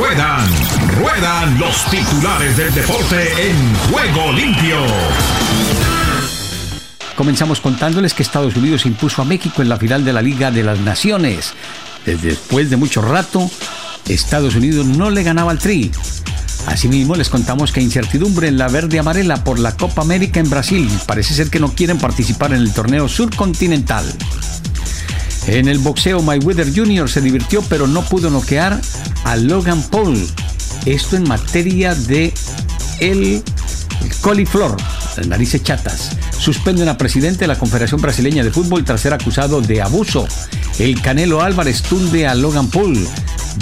Ruedan, ruedan los titulares del deporte en juego limpio. Comenzamos contándoles que Estados Unidos impuso a México en la final de la Liga de las Naciones. Después de mucho rato, Estados Unidos no le ganaba al Tri. Asimismo, les contamos que incertidumbre en la verde amarela por la Copa América en Brasil. Parece ser que no quieren participar en el torneo surcontinental. En el boxeo, Mayweather Jr. se divirtió pero no pudo noquear a Logan Paul. Esto en materia de el, coliflor, las narices chatas. Suspenden a presidente de la Confederación Brasileña de Fútbol tras ser acusado de abuso. El Canelo Álvarez tunde a Logan Paul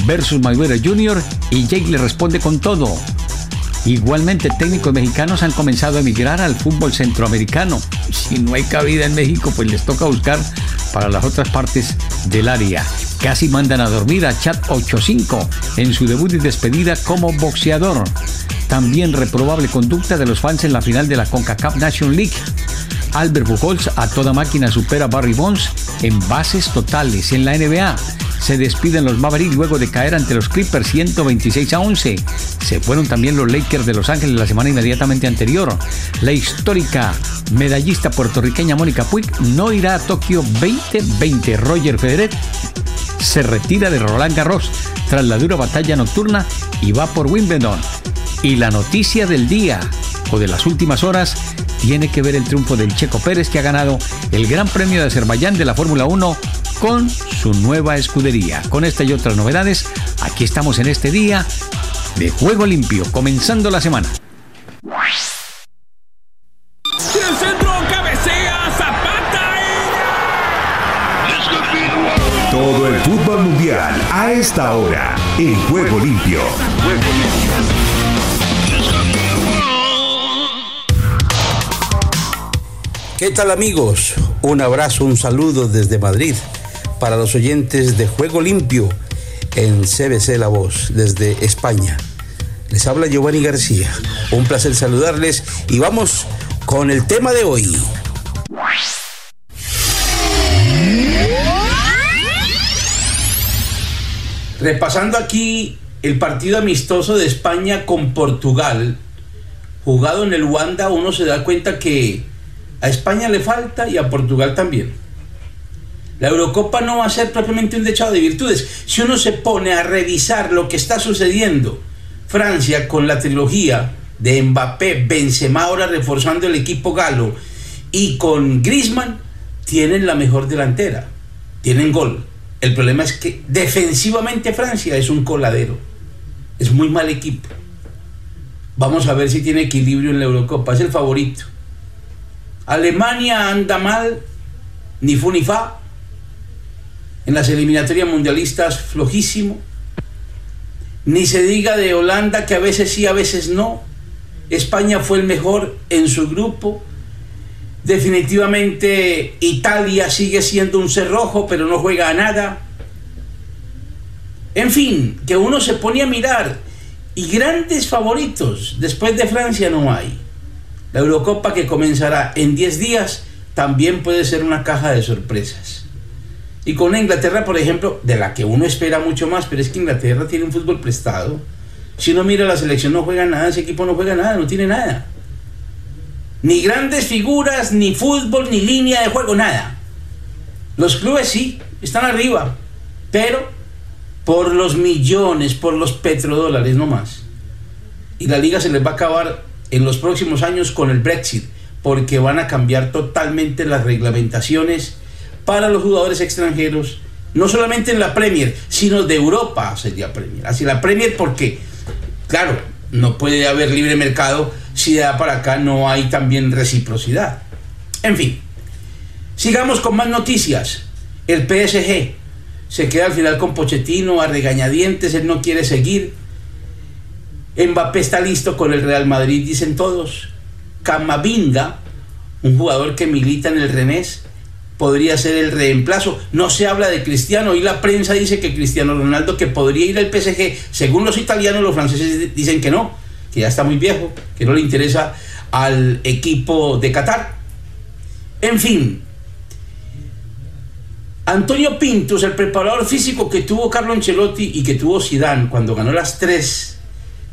versus Mayweather Jr. y Jake le responde con todo. Igualmente, técnicos mexicanos han comenzado a emigrar al fútbol centroamericano. Si no hay cabida en México, pues les toca buscar para las otras partes del área. Casi mandan a dormir a Chad 85 en su debut y despedida como boxeador. También reprobable conducta de los fans en la final de la CONCACAF Nation League. Albert Pujols a toda máquina supera a Barry Bonds en bases totales en la NBA. Se despiden los Mavericks luego de caer ante los Clippers 126 a 11. Se fueron también los Lakers de Los Ángeles la semana inmediatamente anterior. La histórica medallista puertorriqueña Mónica Puig no irá a Tokio 2020. Roger Federer se retira de Roland Garros tras la dura batalla nocturna y va por Wimbledon. Y la noticia del día o de las últimas horas tiene que ver el triunfo del Checo Pérez que ha ganado el Gran Premio de Azerbaiyán de la Fórmula 1 con su nueva escudería. Con esta y otras novedades, aquí estamos en este día de Juego Limpio, comenzando la semana. Todo el fútbol mundial a esta hora en Juego Limpio. Juego Limpio. ¿Qué tal amigos? Un abrazo, un saludo desde Madrid para los oyentes de Juego Limpio en CBC La Voz desde España. Les habla Giovanni García. Un placer saludarles y vamos con el tema de hoy. Repasando aquí el partido amistoso de España con Portugal, jugado en el Wanda, uno se da cuenta que a España le falta y a Portugal también. La Eurocopa no va a ser propiamente un dechado de virtudes. Si uno se pone a revisar lo que está sucediendo, Francia con la trilogía de Mbappé, Benzema ahora reforzando el equipo galo y con Griezmann tienen la mejor delantera, tienen gol. El problema es que defensivamente Francia es un coladero, es muy mal equipo. Vamos a ver si tiene equilibrio en la Eurocopa, es el favorito. Alemania anda mal, ni fu ni fa. En las eliminatorias mundialistas flojísimo. Ni se diga de Holanda que a veces sí, a veces no. España fue el mejor en su grupo. Definitivamente Italia sigue siendo un cerrojo, pero no juega a nada. En fin, que uno se pone a mirar y grandes favoritos después de Francia no hay. La Eurocopa que comenzará en 10 días también puede ser una caja de sorpresas. Y con Inglaterra, por ejemplo, de la que uno espera mucho más, pero es que Inglaterra tiene un fútbol prestado. Si uno mira la selección no juega nada, ese equipo no juega nada, no tiene nada. Ni grandes figuras, ni fútbol, ni línea de juego, nada. Los clubes sí, están arriba, pero por los millones, por los petrodólares, no más. Y la liga se les va a acabar en los próximos años con el Brexit, porque van a cambiar totalmente las reglamentaciones para los jugadores extranjeros, no solamente en la Premier, sino de Europa sería Premier. Así la Premier porque, claro, no puede haber libre mercado si de para acá no hay también reciprocidad. En fin, sigamos con más noticias. El PSG se queda al final con Pochettino a regañadientes, él no quiere seguir Mbappé está listo con el Real Madrid, dicen todos. Camavinga, un jugador que milita en el Renés, podría ser el reemplazo. No se habla de Cristiano y la prensa dice que Cristiano Ronaldo que podría ir al PSG. Según los italianos, los franceses dicen que no, que ya está muy viejo, que no le interesa al equipo de Qatar. En fin, Antonio Pintos, el preparador físico que tuvo Carlo Ancelotti y que tuvo Zidane cuando ganó las tres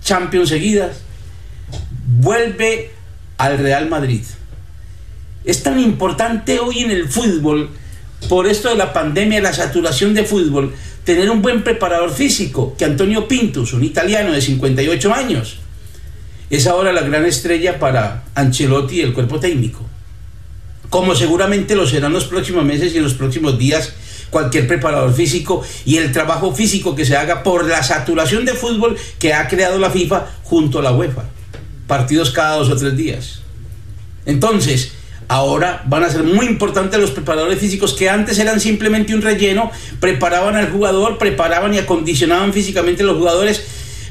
Champions seguidas, vuelve al Real Madrid. Es tan importante hoy en el fútbol, por esto de la pandemia, la saturación de fútbol, tener un buen preparador físico, que Antonio Pintos, un italiano de 58 años, es ahora la gran estrella para Ancelotti y el cuerpo técnico. Como seguramente lo serán los próximos meses y en los próximos días cualquier preparador físico y el trabajo físico que se haga por la saturación de fútbol que ha creado la FIFA junto a la UEFA. Partidos cada dos o tres días. Entonces, ahora van a ser muy importantes los preparadores físicos que antes eran simplemente un relleno, preparaban al jugador, preparaban y acondicionaban físicamente a los jugadores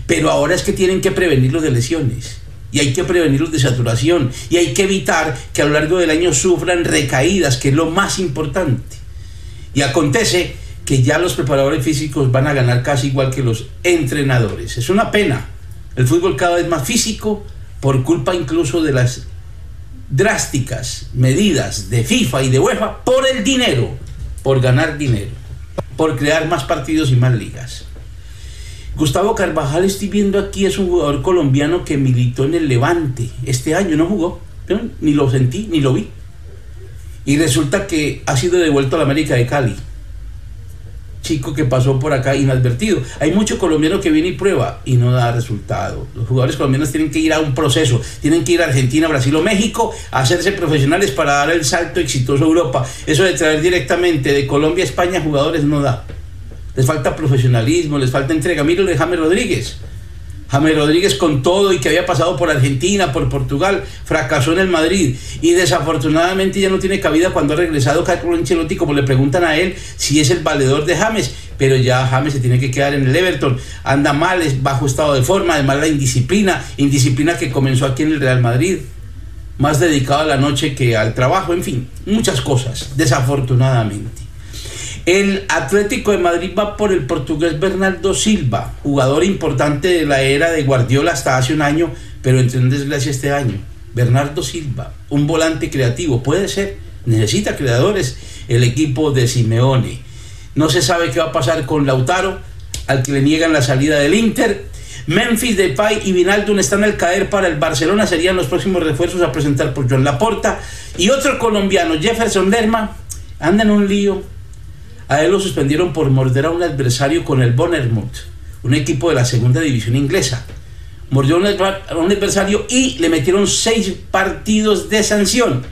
pero ahora es que tienen que prevenirlos de lesiones. Y hay que prevenirlos de saturación. Y hay que evitar que a lo largo del año sufran recaídas, que es lo más importante. Y acontece que ya los preparadores físicos van a ganar casi igual que los entrenadores. Es una pena. El fútbol cada vez más físico por culpa incluso de las drásticas medidas de FIFA y de UEFA por el dinero, por ganar dinero, por crear más partidos y más ligas. Gustavo Carvajal, estoy viendo aquí, es un jugador colombiano que militó en el Levante. Este año no jugó, ni lo sentí, ni lo vi. Y resulta que ha sido devuelto a la América de Cali. Chico que pasó por acá inadvertido. Hay mucho colombiano que viene y prueba y no da resultado. Los jugadores colombianos tienen que ir a un proceso, tienen que ir a Argentina, Brasil o México a hacerse profesionales para dar el salto exitoso a Europa. Eso de traer directamente de Colombia a España jugadores no da les falta profesionalismo, les falta entrega. Míralo de James Rodríguez. James Rodríguez con todo y que había pasado por Argentina, por Portugal, fracasó en el Madrid. Y desafortunadamente ya no tiene cabida cuando ha regresado Carlos Ancelotti, como le preguntan a él si es el valedor de James, pero ya James se tiene que quedar en el Everton, anda mal, es bajo estado de forma, además la indisciplina, indisciplina que comenzó aquí en el Real Madrid, más dedicado a la noche que al trabajo, en fin, muchas cosas, desafortunadamente. El Atlético de Madrid va por el portugués Bernardo Silva, jugador importante de la era de Guardiola hasta hace un año, pero entró en desgracia este año. Bernardo Silva, un volante creativo, puede ser, necesita creadores el equipo de Simeone. No se sabe qué va a pasar con Lautaro, al que le niegan la salida del Inter. Memphis Depay y Vinaldum están al caer para el Barcelona, serían los próximos refuerzos a presentar por Joan Laporta. Y otro colombiano, Jefferson Lerma, anda en un lío a él lo suspendieron por morder a un adversario con el Bournemouth, un equipo de la segunda división inglesa. Mordió a un adversario y le metieron seis partidos de sanción.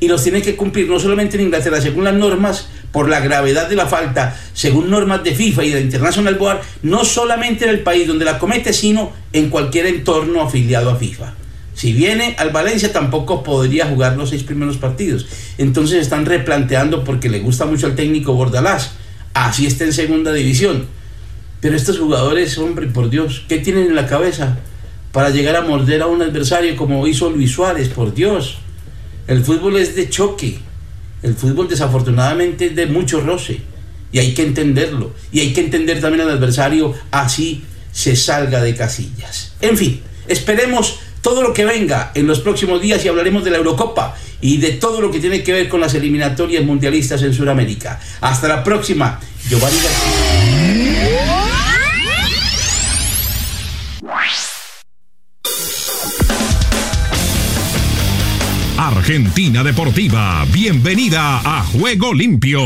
Y los tiene que cumplir no solamente en Inglaterra, según las normas, por la gravedad de la falta, según normas de FIFA y de International Board, no solamente en el país donde la comete, sino en cualquier entorno afiliado a FIFA. Si viene al Valencia tampoco podría jugar los seis primeros partidos. Entonces están replanteando porque le gusta mucho al técnico Bordalás. Así está en segunda división. Pero estos jugadores, hombre, por Dios, ¿qué tienen en la cabeza para llegar a morder a un adversario como hizo Luis Suárez? Por Dios. El fútbol es de choque. El fútbol desafortunadamente es de mucho roce. Y hay que entenderlo. Y hay que entender también al adversario así se salga de casillas. En fin, esperemos todo lo que venga en los próximos días y hablaremos de la Eurocopa y de todo lo que tiene que ver con las eliminatorias mundialistas en Sudamérica. Hasta la próxima, Giovanni Argentina Deportiva, bienvenida a Juego Limpio.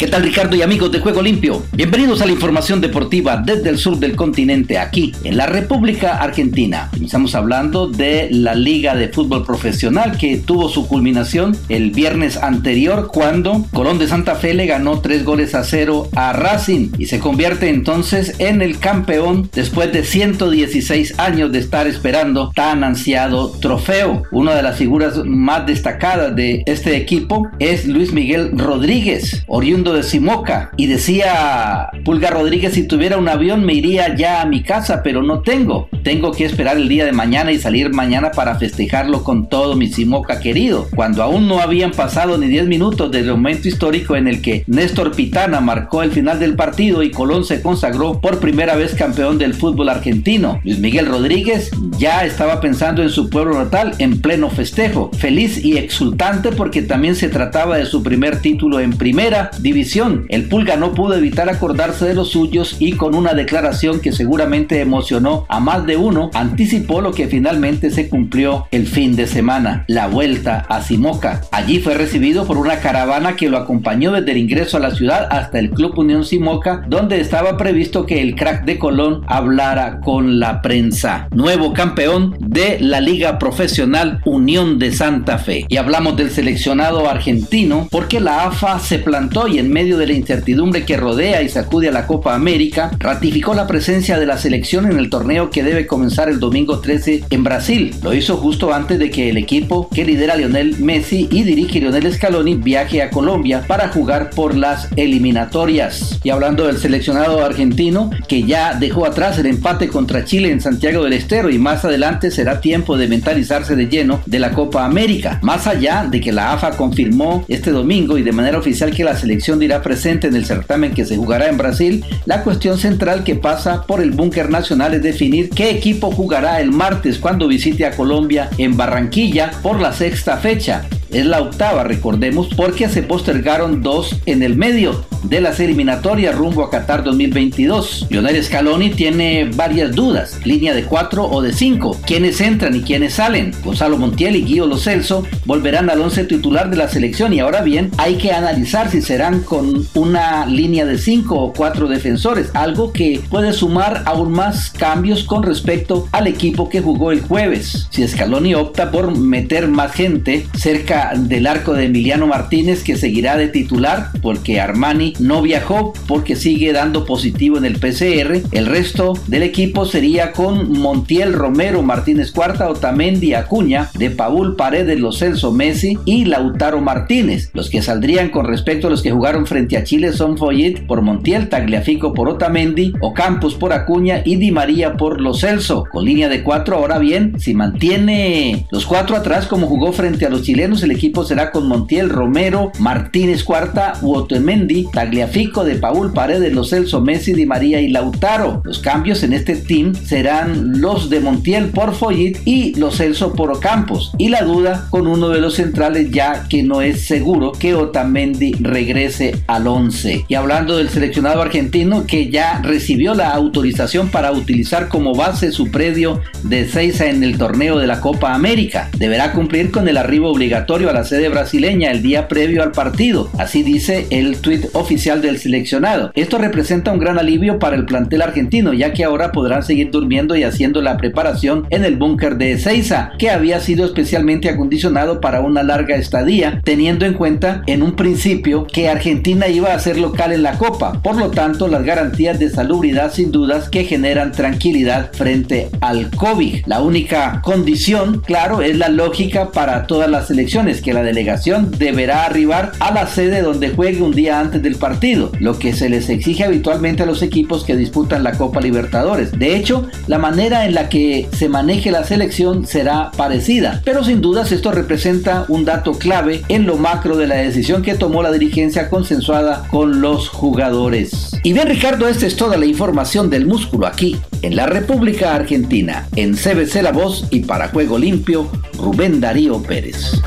¿Qué tal Ricardo y amigos de Juego Limpio? Bienvenidos a la información deportiva desde el sur del continente, aquí en la República Argentina. Estamos hablando de la Liga de Fútbol Profesional que tuvo su culminación el viernes anterior cuando Colón de Santa Fe le ganó tres goles a cero a Racing y se convierte entonces en el campeón después de 116 años de estar esperando tan ansiado trofeo. Una de las figuras más destacadas de este equipo es Luis Miguel Rodríguez, oriundo de Simoca y decía Pulga Rodríguez, si tuviera un avión me iría ya a mi casa, pero no tengo. Tengo que esperar el día de mañana y salir mañana para festejarlo con todo mi Simoca querido. Cuando aún no habían pasado ni 10 minutos del momento histórico en el que Néstor Pitana marcó el final del partido y Colón se consagró por primera vez campeón del fútbol argentino. Luis Miguel Rodríguez ya estaba pensando en su pueblo natal en pleno festejo, feliz y exultante porque también se trataba de su primer título en primera división. El Pulga no pudo evitar acordarse de los suyos y con una declaración que seguramente emocionó a más de uno, anticipó lo que finalmente se cumplió el fin de semana, la vuelta a Simoca. Allí fue recibido por una caravana que lo acompañó desde el ingreso a la ciudad hasta el Club Unión Simoca, donde estaba previsto que el crack de Colón hablara con la prensa. Nuevo campeón de la Liga Profesional Unión de Santa Fe. Y hablamos del seleccionado argentino porque la AFA se plantó y en medio de la incertidumbre que rodea y sacude a la Copa América, ratificó la presencia de la selección en el torneo que debe comenzar el domingo 13 en Brasil. Lo hizo justo antes de que el equipo que lidera Lionel Messi y dirige Lionel Scaloni viaje a Colombia para jugar por las eliminatorias. Y hablando del seleccionado argentino, que ya dejó atrás el empate contra Chile en Santiago del Estero y más adelante será tiempo de mentalizarse de lleno de la Copa América. Más allá de que la AFA confirmó este domingo y de manera oficial que la selección dirá presente en el certamen que se jugará en Brasil, la cuestión central que pasa por el búnker nacional es definir qué equipo jugará el martes cuando visite a Colombia en Barranquilla por la sexta fecha. Es la octava, recordemos, porque se postergaron dos en el medio de las eliminatorias rumbo a Qatar 2022. Lionel Scaloni tiene varias dudas, línea de 4 o de 5, quiénes entran y quiénes salen. Gonzalo Montiel y Guido Lo Celso volverán al once titular de la selección y ahora bien, hay que analizar si serán con una línea de 5 o 4 defensores, algo que puede sumar aún más cambios con respecto al equipo que jugó el jueves. Si Scaloni opta por meter más gente cerca del arco de Emiliano Martínez que seguirá de titular porque Armani no viajó porque sigue dando positivo en el PCR. El resto del equipo sería con Montiel Romero, Martínez Cuarta, Otamendi, Acuña, de Paul Paredes, Los Celso Messi y Lautaro Martínez. Los que saldrían con respecto a los que jugaron frente a Chile son Foyet por Montiel, Tagliafico por Otamendi, Ocampos por Acuña y Di María por Los Celso. Con línea de cuatro, ahora bien, si mantiene los cuatro atrás como jugó frente a los chilenos, el equipo será con Montiel, Romero, Martínez Cuarta, Otamendi, Tagliafico, de Paul Paredes, Los Celso, Messi, Di María y Lautaro. Los cambios en este team serán los de Montiel por Foyit y Los Celso por Ocampos. Y la duda con uno de los centrales ya que no es seguro que Otamendi regrese al 11. Y hablando del seleccionado argentino que ya recibió la autorización para utilizar como base su predio de Seiza en el torneo de la Copa América. Deberá cumplir con el arribo obligatorio a la sede brasileña el día previo al partido. Así dice el tuit oficial del seleccionado. Esto representa un gran alivio para el plantel argentino, ya que ahora podrán seguir durmiendo y haciendo la preparación en el búnker de Ezeiza, que había sido especialmente acondicionado para una larga estadía, teniendo en cuenta en un principio que Argentina iba a ser local en la Copa. Por lo tanto, las garantías de salubridad sin dudas que generan tranquilidad frente al COVID. La única condición, claro, es la lógica para todas las selecciones, que la delegación deberá arribar a la sede donde juegue un día antes del partido, lo que se les exige habitualmente a los equipos que disputan la Copa Libertadores. De hecho, la manera en la que se maneje la selección será parecida, pero sin dudas esto representa un dato clave en lo macro de la decisión que tomó la dirigencia consensuada con los jugadores. Y bien Ricardo, esta es toda la información del músculo aquí, en la República Argentina, en CBC La Voz y para Juego Limpio, Rubén Darío Pérez.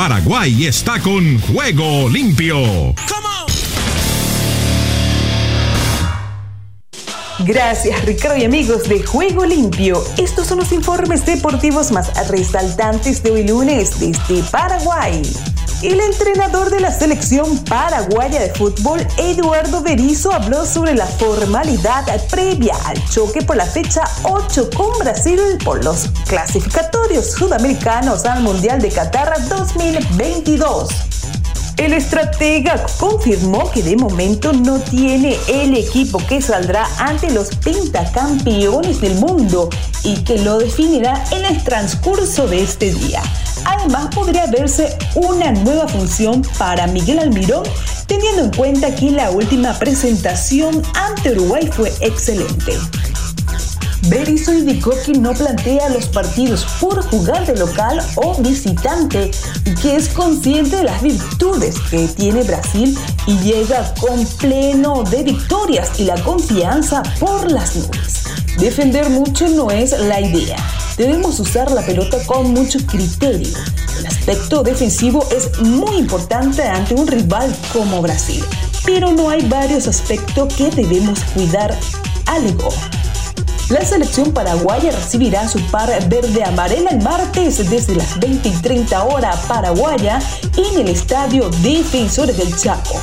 Paraguay está con Juego Limpio. Gracias Ricardo y amigos de Juego Limpio. Estos son los informes deportivos más resaltantes de hoy lunes desde Paraguay. El entrenador de la selección paraguaya de fútbol, Eduardo Berizzo, habló sobre la formalidad previa al choque por la fecha 8 con Brasil por los clasificatorios sudamericanos al Mundial de Qatar 2022. El estratega confirmó que de momento no tiene el equipo que saldrá ante los pentacampeones del mundo y que lo definirá en el transcurso de este día. Además, podría verse una nueva función para Miguel Almirón, teniendo en cuenta que la última presentación ante Uruguay fue excelente. Berizzo indicó que no plantea los partidos por jugar de local o visitante y que es consciente de las virtudes que tiene Brasil y llega con pleno de victorias y la confianza por las nubes. Defender mucho no es la idea. Debemos usar la pelota con mucho criterio. El aspecto defensivo es muy importante ante un rival como Brasil, pero no hay varios aspectos que debemos cuidar, alegó. La selección paraguaya recibirá su par verde-amarela el martes desde las 20 y 30 horas paraguaya en el estadio Defensores del Chaco.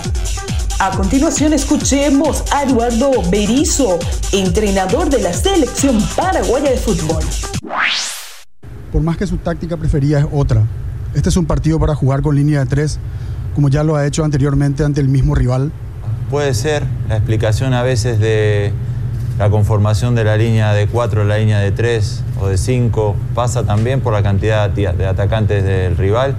A continuación escuchemos a Eduardo Berizo, entrenador de la selección paraguaya de fútbol. Por más que su táctica preferida es otra, este es un partido para jugar con línea de tres, como ya lo ha hecho anteriormente ante el mismo rival. Puede ser la explicación a veces de la conformación de la línea de 4, la línea de 3 o de 5 pasa también por la cantidad de atacantes del rival.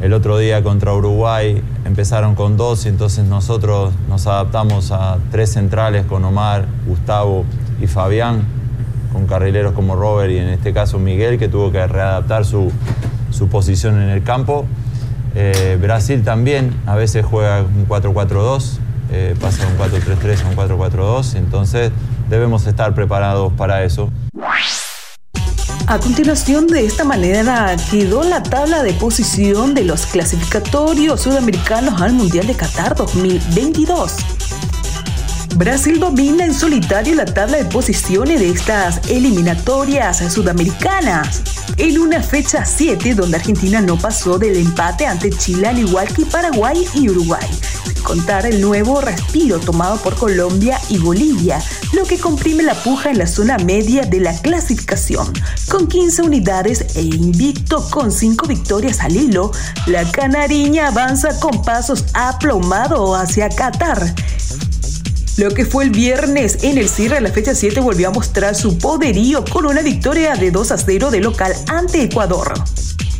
El otro día contra Uruguay empezaron con dos y entonces nosotros nos adaptamos a tres centrales con Omar, Gustavo y Fabián, con carrileros como Robert y en este caso Miguel, que tuvo que readaptar su, posición en el campo. Eh, Brasil también a veces juega un 4-4-2, eh, pasa un 4-3-3 a un 4-4-2, entonces debemos estar preparados para eso. A continuación, de esta manera quedó la tabla de posición de los clasificatorios sudamericanos al Mundial de Qatar 2022. Brasil domina en solitario la tabla de posiciones de estas eliminatorias sudamericanas. En una fecha 7 donde Argentina no pasó del empate ante Chile al igual que Paraguay y Uruguay contar el nuevo respiro tomado por Colombia y Bolivia, lo que comprime la puja en la zona media de la clasificación. Con 15 unidades e invicto con 5 victorias al hilo, la canariña avanza con pasos aplomados hacia Qatar. Lo que fue el viernes en el cierre de la fecha 7 volvió a mostrar su poderío con una victoria de 2 a 0 de local ante Ecuador.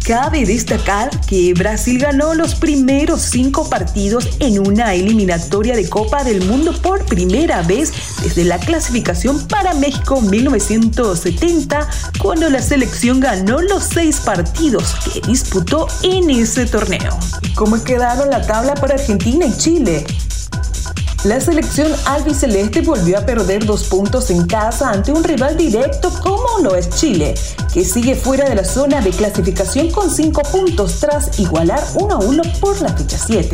Cabe destacar que Brasil ganó los primeros cinco partidos en una eliminatoria de Copa del Mundo por primera vez desde la clasificación para México 1970, cuando la selección ganó los seis partidos que disputó en ese torneo. ¿Cómo quedaron la tabla para Argentina y Chile? La selección albiceleste volvió a perder dos puntos en casa ante un rival directo como lo es Chile, que sigue fuera de la zona de clasificación con cinco puntos tras igualar 1 a 1 por la fecha 7.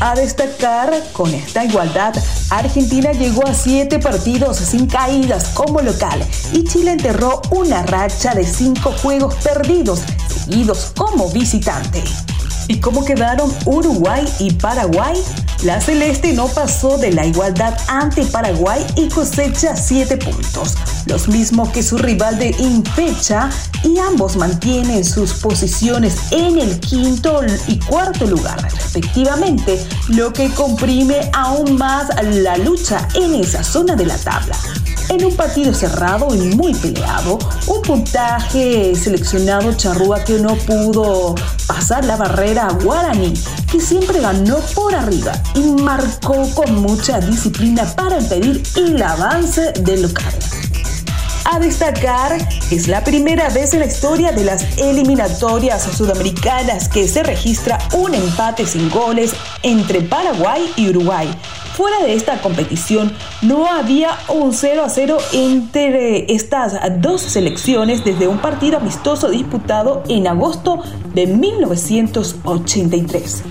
A destacar, con esta igualdad, Argentina llegó a siete partidos sin caídas como local y Chile enterró una racha de cinco juegos perdidos seguidos como visitante. ¿Y cómo quedaron Uruguay y Paraguay? La Celeste no pasó de la igualdad ante Paraguay y cosecha 7 puntos, los mismos que su rival de infecha, y ambos mantienen sus posiciones en el quinto y cuarto lugar, respectivamente, lo que comprime aún más la lucha en esa zona de la tabla. En un partido cerrado y muy peleado, un puntaje seleccionado charrúa que no pudo pasar la barrera Guarani, que siempre ganó por arriba y marcó con mucha disciplina para impedir el avance del local. A destacar, es la primera vez en la historia de las eliminatorias sudamericanas que se registra un empate sin goles entre Paraguay y Uruguay, Fuera de esta competición no había un 0 a 0 entre estas dos selecciones desde un partido amistoso disputado en agosto de 1983.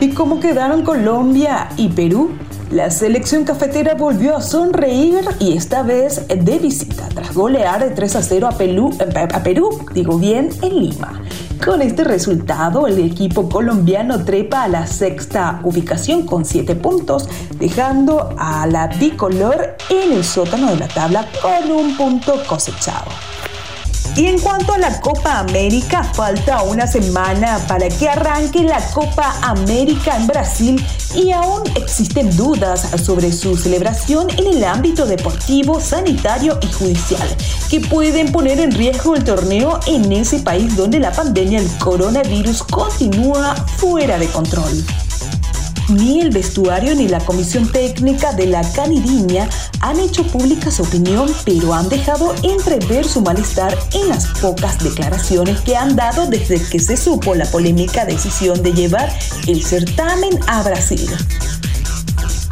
¿Y cómo quedaron Colombia y Perú? La selección cafetera volvió a sonreír y esta vez de visita tras golear de 3 a 0 a Perú, a Perú digo bien, en Lima. Con este resultado, el equipo colombiano trepa a la sexta ubicación con 7 puntos, dejando a la bicolor en el sótano de la tabla con un punto cosechado. Y en cuanto a la Copa América, falta una semana para que arranque la Copa América en Brasil y aún existen dudas sobre su celebración en el ámbito deportivo, sanitario y judicial, que pueden poner en riesgo el torneo en ese país donde la pandemia del coronavirus continúa fuera de control. Ni el vestuario ni la comisión técnica de la Caniriña han hecho pública su opinión, pero han dejado entrever su malestar en las pocas declaraciones que han dado desde que se supo la polémica decisión de llevar el certamen a Brasil.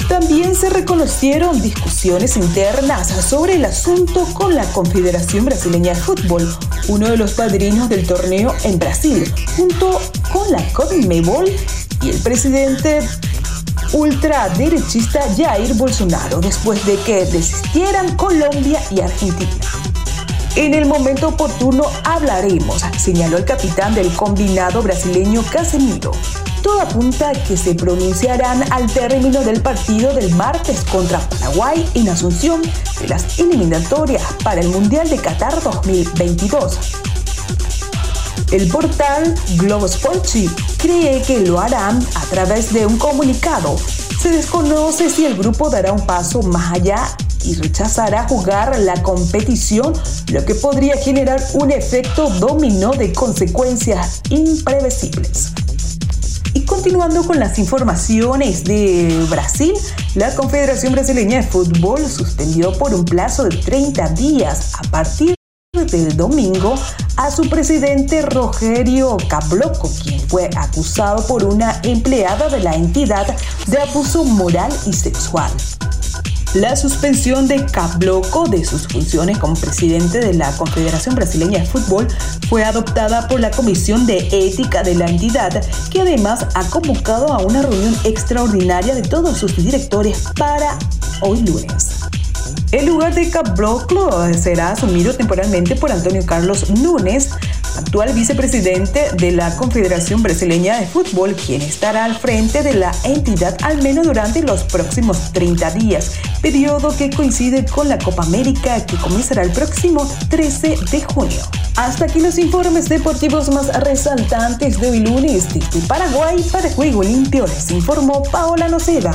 También se reconocieron discusiones internas sobre el asunto con la Confederación Brasileña de Fútbol, uno de los padrinos del torneo en Brasil, junto con la CONMEBOL el presidente ultraderechista Jair Bolsonaro después de que desistieran Colombia y Argentina. En el momento oportuno hablaremos, señaló el capitán del combinado brasileño Casemiro. Todo apunta que se pronunciarán al término del partido del martes contra Paraguay en Asunción de las eliminatorias para el Mundial de Qatar 2022. El portal Globo Sporchi cree que lo harán a través de un comunicado. Se desconoce si el grupo dará un paso más allá y rechazará jugar la competición, lo que podría generar un efecto dominó de consecuencias imprevisibles. Y continuando con las informaciones de Brasil, la Confederación Brasileña de Fútbol suspendió por un plazo de 30 días a partir del domingo a su presidente Rogerio Cabloco, quien fue acusado por una empleada de la entidad de abuso moral y sexual. La suspensión de Cabloco de sus funciones como presidente de la Confederación Brasileña de Fútbol fue adoptada por la Comisión de Ética de la entidad, que además ha convocado a una reunión extraordinaria de todos sus directores para hoy lunes. El lugar de Caboclo será asumido temporalmente por Antonio Carlos Núñez, actual vicepresidente de la Confederación Brasileña de Fútbol, quien estará al frente de la entidad al menos durante los próximos 30 días, periodo que coincide con la Copa América que comenzará el próximo 13 de junio. Hasta aquí los informes deportivos más resaltantes de hoy lunes desde Paraguay para Juego Limpio les informó Paola Noceda.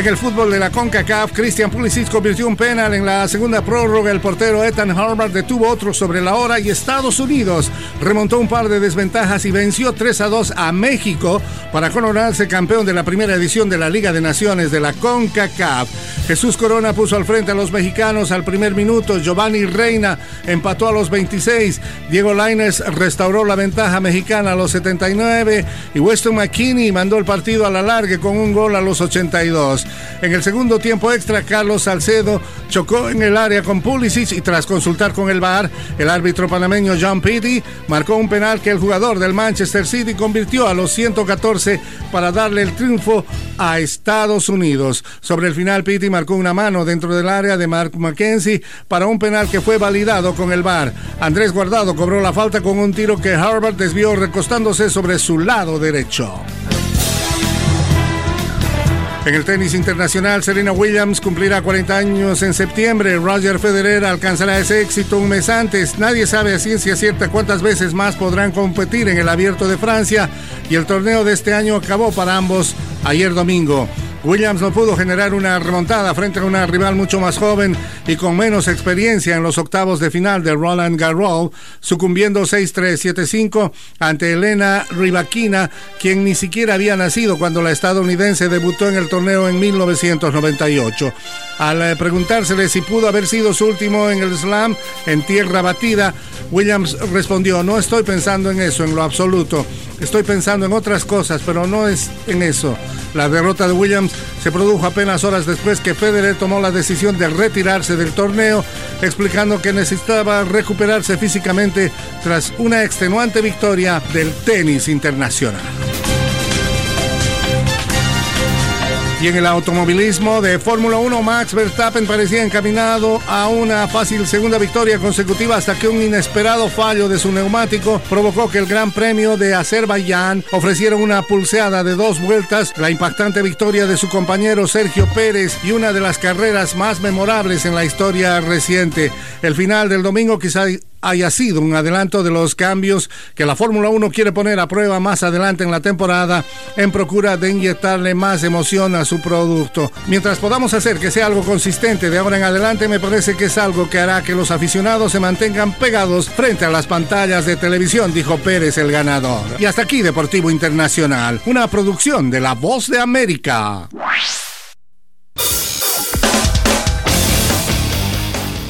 En el fútbol de la CONCACAF, Christian Pulisic convirtió un penal en la segunda prórroga. El portero Ethan Harvard detuvo otro sobre la hora y Estados Unidos remontó un par de desventajas y venció 3 a 2 a México para coronarse campeón de la primera edición de la Liga de Naciones de la CONCACAF. Jesús Corona puso al frente a los mexicanos al primer minuto. Giovanni Reina empató a los 26. Diego Laines restauró la ventaja mexicana a los 79 y Weston McKinney mandó el partido a la larga con un gol a los 82. En el segundo tiempo extra, Carlos Salcedo chocó en el área con Pulisic y tras consultar con el VAR, el árbitro panameño John Pitti marcó un penal que el jugador del Manchester City convirtió a los 114 para darle el triunfo a Estados Unidos. Sobre el final, Pitti marcó una mano dentro del área de Mark McKenzie para un penal que fue validado con el VAR. Andrés Guardado cobró la falta con un tiro que Harvard desvió recostándose sobre su lado derecho. En el tenis internacional, Serena Williams cumplirá 40 años en septiembre. Roger Federer alcanzará ese éxito un mes antes. Nadie sabe a ciencia cierta cuántas veces más podrán competir en el Abierto de Francia. Y el torneo de este año acabó para ambos ayer domingo. Williams no pudo generar una remontada frente a una rival mucho más joven y con menos experiencia en los octavos de final de Roland Garros, sucumbiendo 6-3-7-5 ante Elena Rybakina, quien ni siquiera había nacido cuando la estadounidense debutó en el torneo en 1998. Al eh, preguntársele si pudo haber sido su último en el slam en tierra batida, Williams respondió, no estoy pensando en eso en lo absoluto, estoy pensando en otras cosas, pero no es en eso. La derrota de Williams se produjo apenas horas después que Federer tomó la decisión de retirarse del torneo, explicando que necesitaba recuperarse físicamente tras una extenuante victoria del tenis internacional. Y en el automovilismo de Fórmula 1, Max Verstappen parecía encaminado a una fácil segunda victoria consecutiva hasta que un inesperado fallo de su neumático provocó que el Gran Premio de Azerbaiyán ofreciera una pulseada de dos vueltas, la impactante victoria de su compañero Sergio Pérez y una de las carreras más memorables en la historia reciente. El final del domingo quizá haya sido un adelanto de los cambios que la Fórmula 1 quiere poner a prueba más adelante en la temporada en procura de inyectarle más emoción a su producto. Mientras podamos hacer que sea algo consistente de ahora en adelante, me parece que es algo que hará que los aficionados se mantengan pegados frente a las pantallas de televisión, dijo Pérez el ganador. Y hasta aquí Deportivo Internacional, una producción de La Voz de América.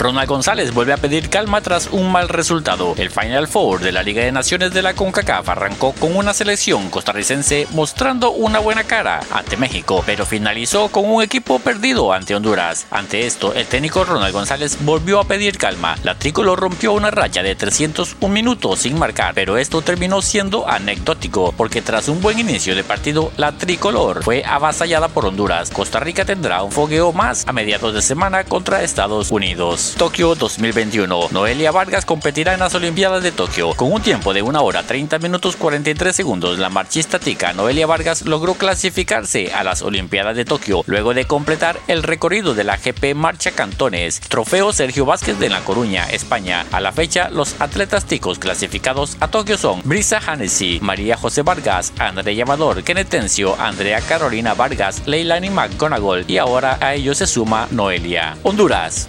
Ronald González vuelve a pedir calma tras un mal resultado. El Final Four de la Liga de Naciones de la CONCACAF arrancó con una selección costarricense mostrando una buena cara ante México, pero finalizó con un equipo perdido ante Honduras. Ante esto, el técnico Ronald González volvió a pedir calma. La tricolor rompió una racha de 301 minutos sin marcar, pero esto terminó siendo anecdótico, porque tras un buen inicio de partido, la tricolor fue avasallada por Honduras. Costa Rica tendrá un fogueo más a mediados de semana contra Estados Unidos. Tokio 2021. Noelia Vargas competirá en las Olimpiadas de Tokio. Con un tiempo de 1 hora 30 minutos 43 segundos, la marchista tica Noelia Vargas logró clasificarse a las Olimpiadas de Tokio luego de completar el recorrido de la GP Marcha Cantones. Trofeo Sergio Vázquez de La Coruña, España. A la fecha, los atletas ticos clasificados a Tokio son Brisa Hannessy, María José Vargas, Andrea Llamador, Kenetencio, Andrea Carolina Vargas, Leilani McGonagall y ahora a ellos se suma Noelia. Honduras.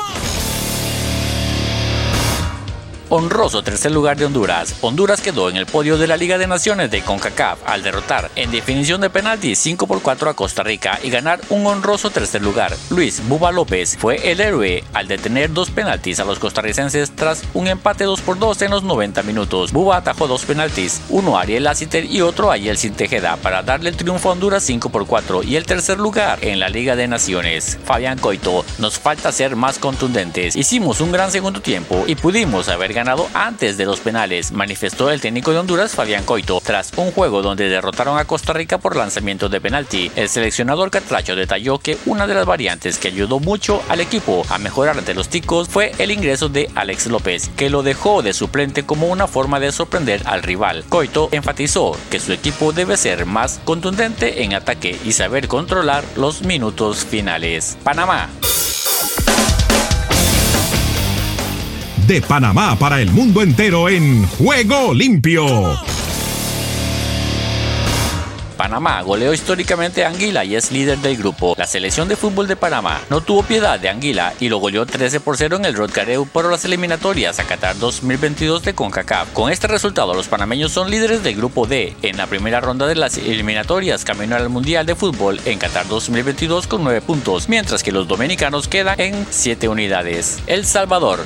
Honroso tercer lugar de Honduras. Honduras quedó en el podio de la Liga de Naciones de CONCACAF al derrotar en definición de penalti 5 por 4 a Costa Rica y ganar un honroso tercer lugar. Luis Buba López fue el héroe al detener dos penaltis a los costarricenses tras un empate 2 por 2 en los 90 minutos. Buba atajó dos penaltis, uno a Ariel Lassiter y otro a Yeltsin Tejeda para darle el triunfo a Honduras 5 por 4 y el tercer lugar en la Liga de Naciones. Fabián Coito, nos falta ser más contundentes. Hicimos un gran segundo tiempo y pudimos haber ganado ganado antes de los penales, manifestó el técnico de Honduras Fabián Coito, tras un juego donde derrotaron a Costa Rica por lanzamiento de penalti. El seleccionador catracho detalló que una de las variantes que ayudó mucho al equipo a mejorar ante los ticos fue el ingreso de Alex López, que lo dejó de suplente como una forma de sorprender al rival. Coito enfatizó que su equipo debe ser más contundente en ataque y saber controlar los minutos finales. Panamá. De Panamá para el mundo entero en Juego Limpio. Panamá goleó históricamente a Anguila y es líder del grupo. La selección de fútbol de Panamá no tuvo piedad de Anguila y lo goleó 13 por 0 en el Rodcareu por las eliminatorias a Qatar 2022 de CONCACAF. Con este resultado, los panameños son líderes del grupo D en la primera ronda de las eliminatorias camino al Mundial de Fútbol en Qatar 2022 con 9 puntos, mientras que los dominicanos quedan en 7 unidades. El Salvador.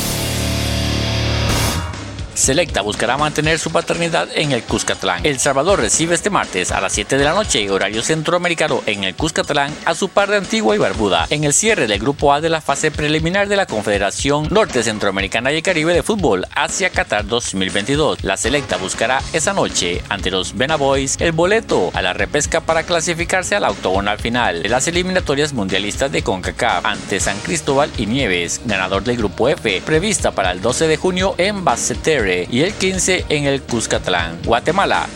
Selecta buscará mantener su paternidad en el Cuscatlán. El Salvador recibe este martes a las 7 de la noche, horario centroamericano, en el Cuscatlán, a su par de Antigua y Barbuda, en el cierre del Grupo A de la fase preliminar de la Confederación Norte Centroamericana y Caribe de Fútbol hacia Qatar 2022. La Selecta buscará esa noche, ante los Benaboys, el boleto a la repesca para clasificarse a la octogonal final de las eliminatorias mundialistas de CONCACAF ante San Cristóbal y Nieves, ganador del Grupo F, prevista para el 12 de junio en Basseterre y el 15 en el Cuscatlán, Guatemala.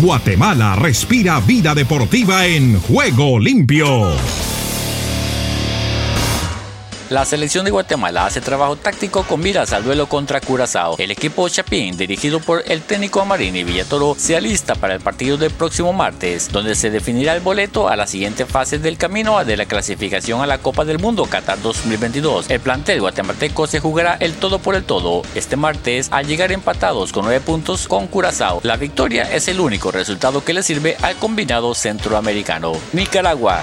Guatemala respira vida deportiva en juego limpio. La selección de Guatemala hace trabajo táctico con miras al duelo contra Curazao. El equipo Chapín, dirigido por el técnico Amarini Villatoro, se alista para el partido del próximo martes, donde se definirá el boleto a la siguiente fase del camino de la clasificación a la Copa del Mundo Qatar 2022. El plantel guatemalteco se jugará el todo por el todo este martes al llegar empatados con 9 puntos con Curazao. La victoria es el único resultado que le sirve al combinado centroamericano. Nicaragua.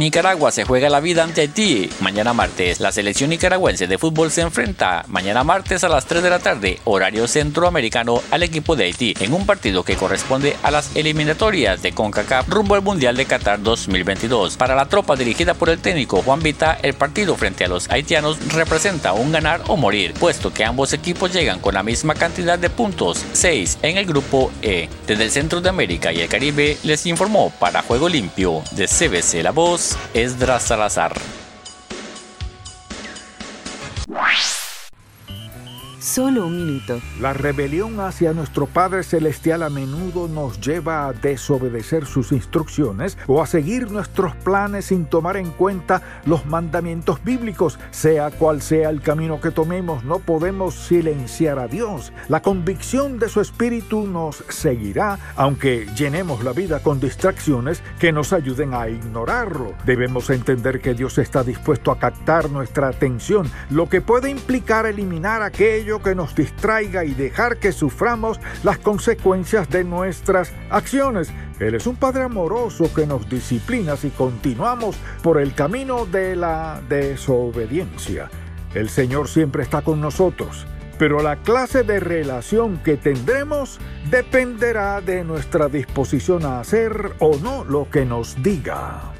Nicaragua se juega la vida ante Haití. Mañana martes, la selección nicaragüense de fútbol se enfrenta mañana martes a las 3 de la tarde, horario centroamericano, al equipo de Haití, en un partido que corresponde a las eliminatorias de CONCACAF rumbo al Mundial de Qatar 2022. Para la tropa dirigida por el técnico Juan Vita, el partido frente a los haitianos representa un ganar o morir, puesto que ambos equipos llegan con la misma cantidad de puntos, 6 en el grupo E. Desde el centro de América y el Caribe les informó para Juego Limpio de CBC La Voz Esdras Salazar. Solo un minuto. La rebelión hacia nuestro Padre Celestial a menudo nos lleva a desobedecer sus instrucciones o a seguir nuestros planes sin tomar en cuenta los mandamientos bíblicos. Sea cual sea el camino que tomemos, no podemos silenciar a Dios. La convicción de su Espíritu nos seguirá, aunque llenemos la vida con distracciones que nos ayuden a ignorarlo. Debemos entender que Dios está dispuesto a captar nuestra atención, lo que puede implicar eliminar aquello que nos distraiga y dejar que suframos las consecuencias de nuestras acciones. Él es un Padre amoroso que nos disciplina si continuamos por el camino de la desobediencia. El Señor siempre está con nosotros, pero la clase de relación que tendremos dependerá de nuestra disposición a hacer o no lo que nos diga.